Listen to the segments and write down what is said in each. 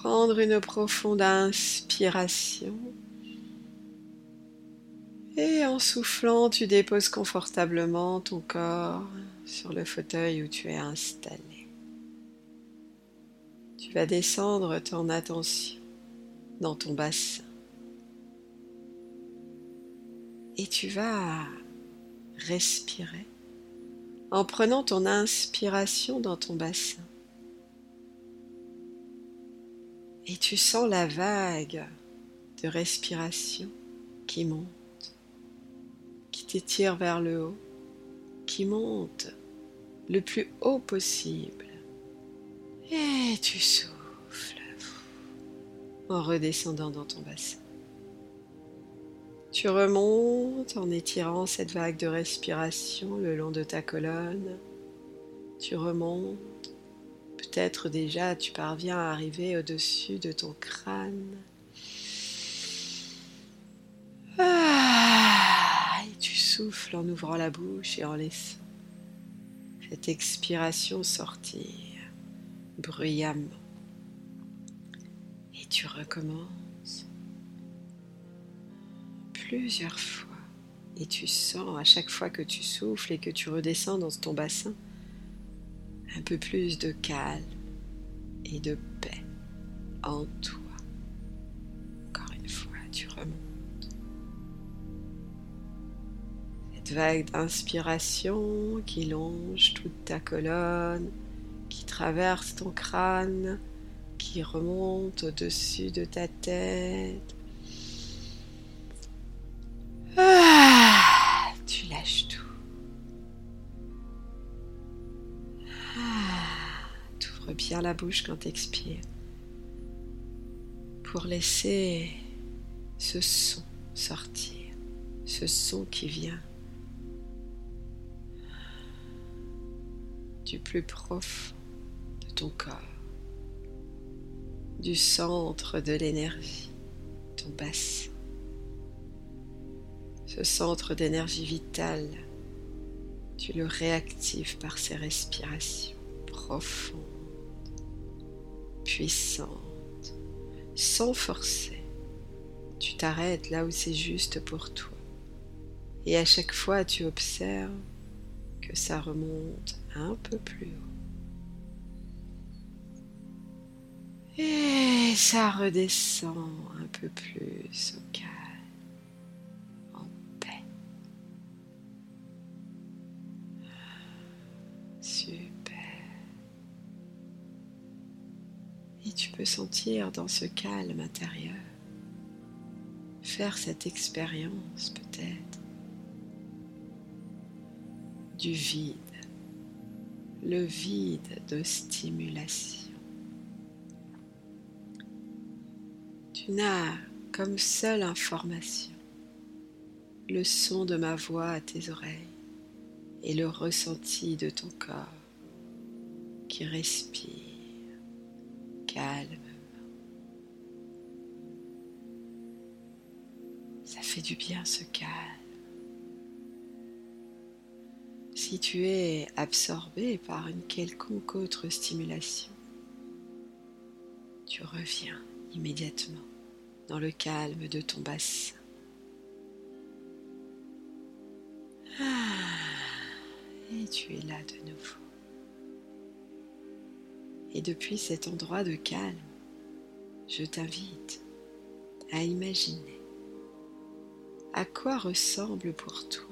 Prendre une profonde inspiration. Et en soufflant, tu déposes confortablement ton corps sur le fauteuil où tu es installé. Tu vas descendre ton attention dans ton bassin. Et tu vas respirer en prenant ton inspiration dans ton bassin. Et tu sens la vague de respiration qui monte, qui t'étire vers le haut, qui monte le plus haut possible. Et tu souffles en redescendant dans ton bassin. Tu remontes en étirant cette vague de respiration le long de ta colonne. Tu remontes Peut-être déjà tu parviens à arriver au-dessus de ton crâne. Ah, et tu souffles en ouvrant la bouche et en laissant cette expiration sortir bruyamment. Et tu recommences plusieurs fois. Et tu sens à chaque fois que tu souffles et que tu redescends dans ton bassin un peu plus de calme et de paix en toi. Encore une fois, tu remontes. Cette vague d'inspiration qui longe toute ta colonne, qui traverse ton crâne, qui remonte au-dessus de ta tête. La bouche quand tu expires. Pour laisser ce son sortir, ce son qui vient du plus profond de ton corps, du centre de l'énergie, ton bassin, ce centre d'énergie vitale, tu le réactives par ces respirations profondes puissante, sans forcer. Tu t'arrêtes là où c'est juste pour toi. Et à chaque fois, tu observes que ça remonte un peu plus haut. Et ça redescend un peu plus au calme, Sentir dans ce calme intérieur, faire cette expérience peut-être du vide, le vide de stimulation. Tu n'as comme seule information le son de ma voix à tes oreilles et le ressenti de ton corps qui respire calme. Ça fait du bien ce calme. Si tu es absorbé par une quelconque autre stimulation, tu reviens immédiatement dans le calme de ton bassin. Ah, et tu es là de nouveau. Et depuis cet endroit de calme, je t'invite à imaginer à quoi ressemble pour toi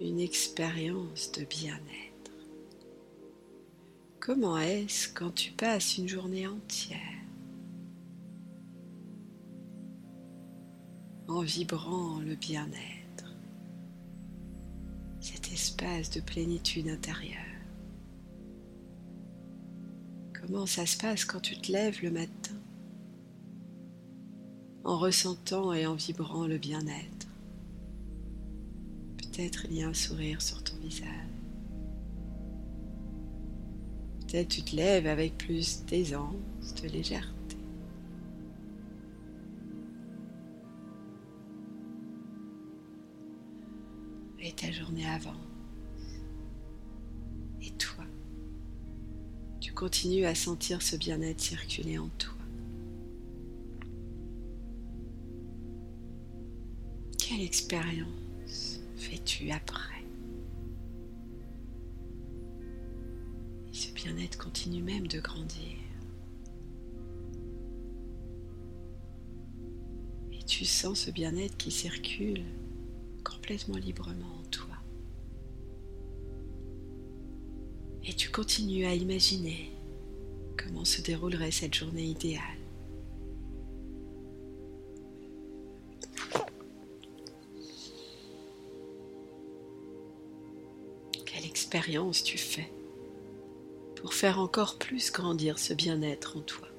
une expérience de bien-être. Comment est-ce quand tu passes une journée entière en vibrant le bien-être, cet espace de plénitude intérieure? Comment ça se passe quand tu te lèves le matin en ressentant et en vibrant le bien-être. Peut-être il y a un sourire sur ton visage. Peut-être tu te lèves avec plus d'aisance, de légèreté. Et ta journée avance. Tu continues à sentir ce bien-être circuler en toi. Quelle expérience fais-tu après? Et ce bien-être continue même de grandir. Et tu sens ce bien-être qui circule complètement librement en toi. Et tu continues à imaginer comment se déroulerait cette journée idéale. expérience tu fais pour faire encore plus grandir ce bien-être en toi?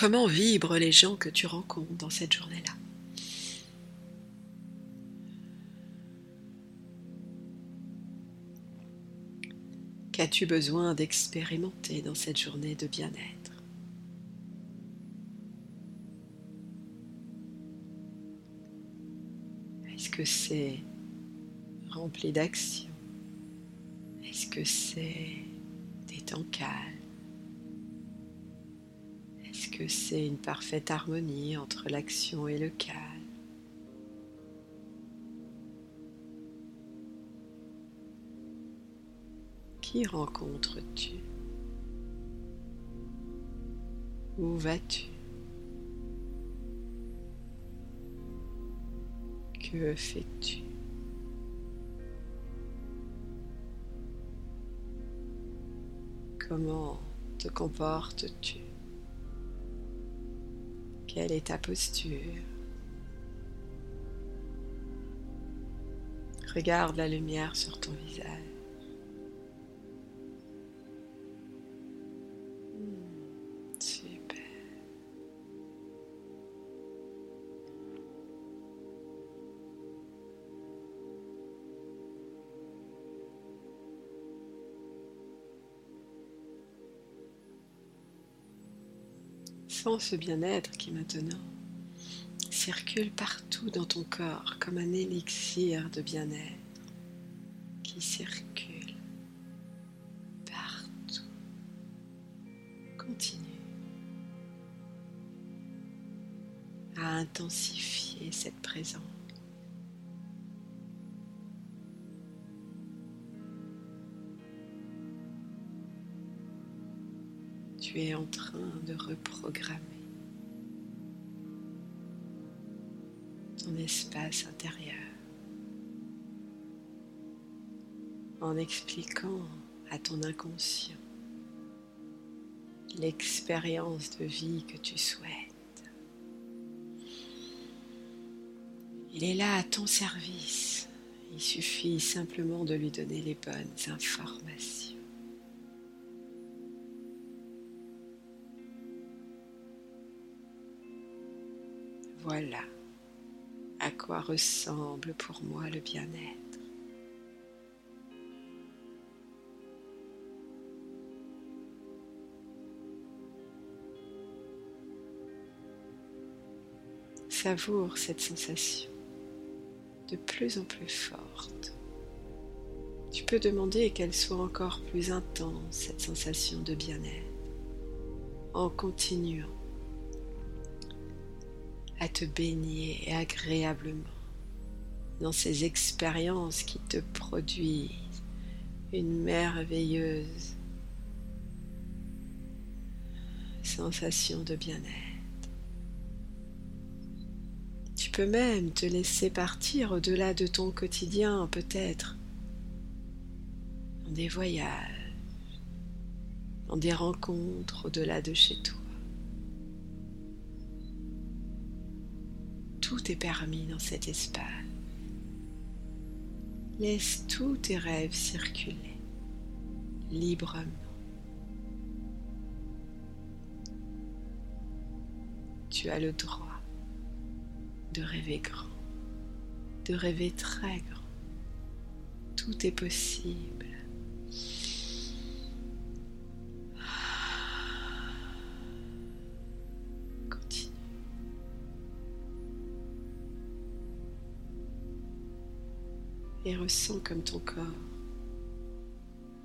Comment vibrent les gens que tu rencontres dans cette journée-là. Qu'as-tu besoin d'expérimenter dans cette journée de bien-être? Est-ce que c'est rempli d'action? Est-ce que c'est des temps calmes que c'est une parfaite harmonie entre l'action et le calme. Qui rencontres-tu? Où vas-tu? Que fais-tu? Comment te comportes-tu? Quelle est ta posture Regarde la lumière sur ton visage. Ce bien-être qui maintenant circule partout dans ton corps comme un élixir de bien-être qui circule partout. Continue à intensifier cette présence. Tu es en train de reprogrammer ton espace intérieur en expliquant à ton inconscient l'expérience de vie que tu souhaites. Il est là à ton service. Il suffit simplement de lui donner les bonnes informations. Voilà à quoi ressemble pour moi le bien-être. Savoure cette sensation de plus en plus forte. Tu peux demander qu'elle soit encore plus intense, cette sensation de bien-être, en continuant à te baigner agréablement dans ces expériences qui te produisent une merveilleuse sensation de bien-être. Tu peux même te laisser partir au-delà de ton quotidien, peut-être, dans des voyages, dans des rencontres au-delà de chez toi. Tout est permis dans cet espace. Laisse tous tes rêves circuler librement. Tu as le droit de rêver grand, de rêver très grand. Tout est possible. Et ressens comme ton corps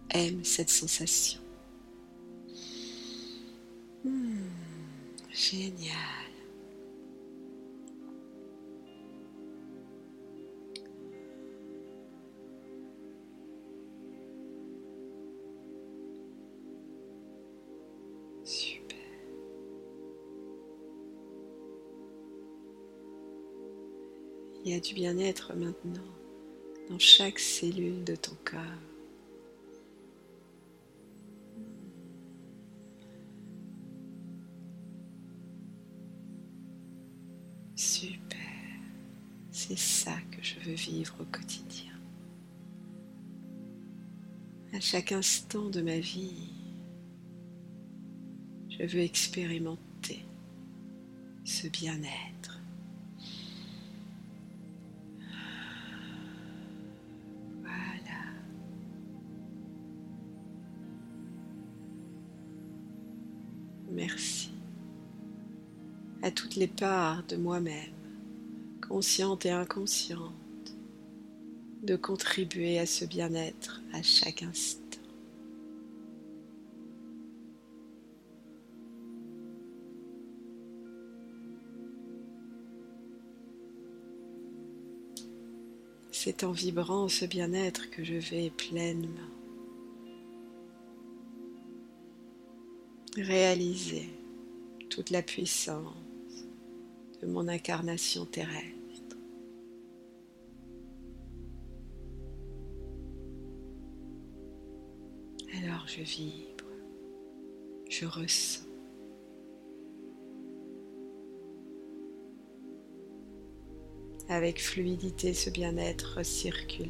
aime cette sensation. Hmm, génial. Il y a du bien-être maintenant dans chaque cellule de ton corps. Super. C'est ça que je veux vivre au quotidien. À chaque instant de ma vie, je veux expérimenter ce bien-être. Merci à toutes les parts de moi-même, conscientes et inconscientes, de contribuer à ce bien-être à chaque instant. C'est en vibrant ce bien-être que je vais pleinement réaliser toute la puissance de mon incarnation terrestre. Alors je vibre, je ressens. Avec fluidité, ce bien-être circule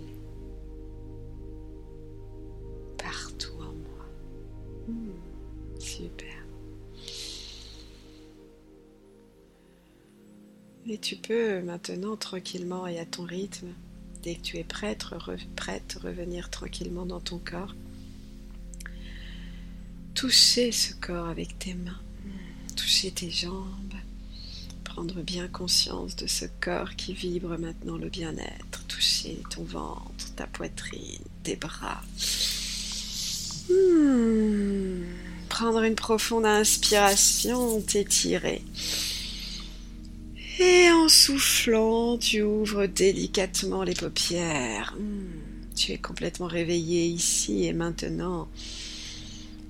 Tu peux maintenant tranquillement et à ton rythme, dès que tu es prête, prête, revenir tranquillement dans ton corps. Toucher ce corps avec tes mains, toucher tes jambes, prendre bien conscience de ce corps qui vibre maintenant le bien-être, toucher ton ventre, ta poitrine, tes bras. Hmm. Prendre une profonde inspiration, t'étirer. Et en soufflant, tu ouvres délicatement les paupières. Hmm. Tu es complètement réveillé ici et maintenant.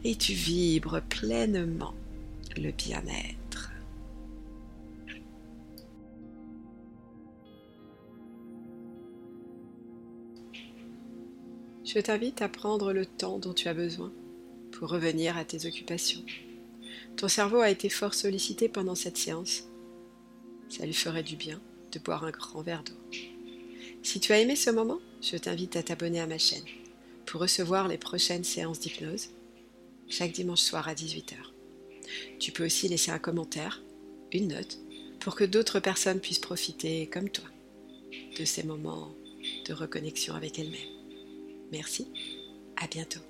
Et tu vibres pleinement le bien-être. Je t'invite à prendre le temps dont tu as besoin pour revenir à tes occupations. Ton cerveau a été fort sollicité pendant cette séance. Ça lui ferait du bien de boire un grand verre d'eau. Si tu as aimé ce moment, je t'invite à t'abonner à ma chaîne pour recevoir les prochaines séances d'hypnose chaque dimanche soir à 18h. Tu peux aussi laisser un commentaire, une note, pour que d'autres personnes puissent profiter, comme toi, de ces moments de reconnexion avec elles-mêmes. Merci, à bientôt.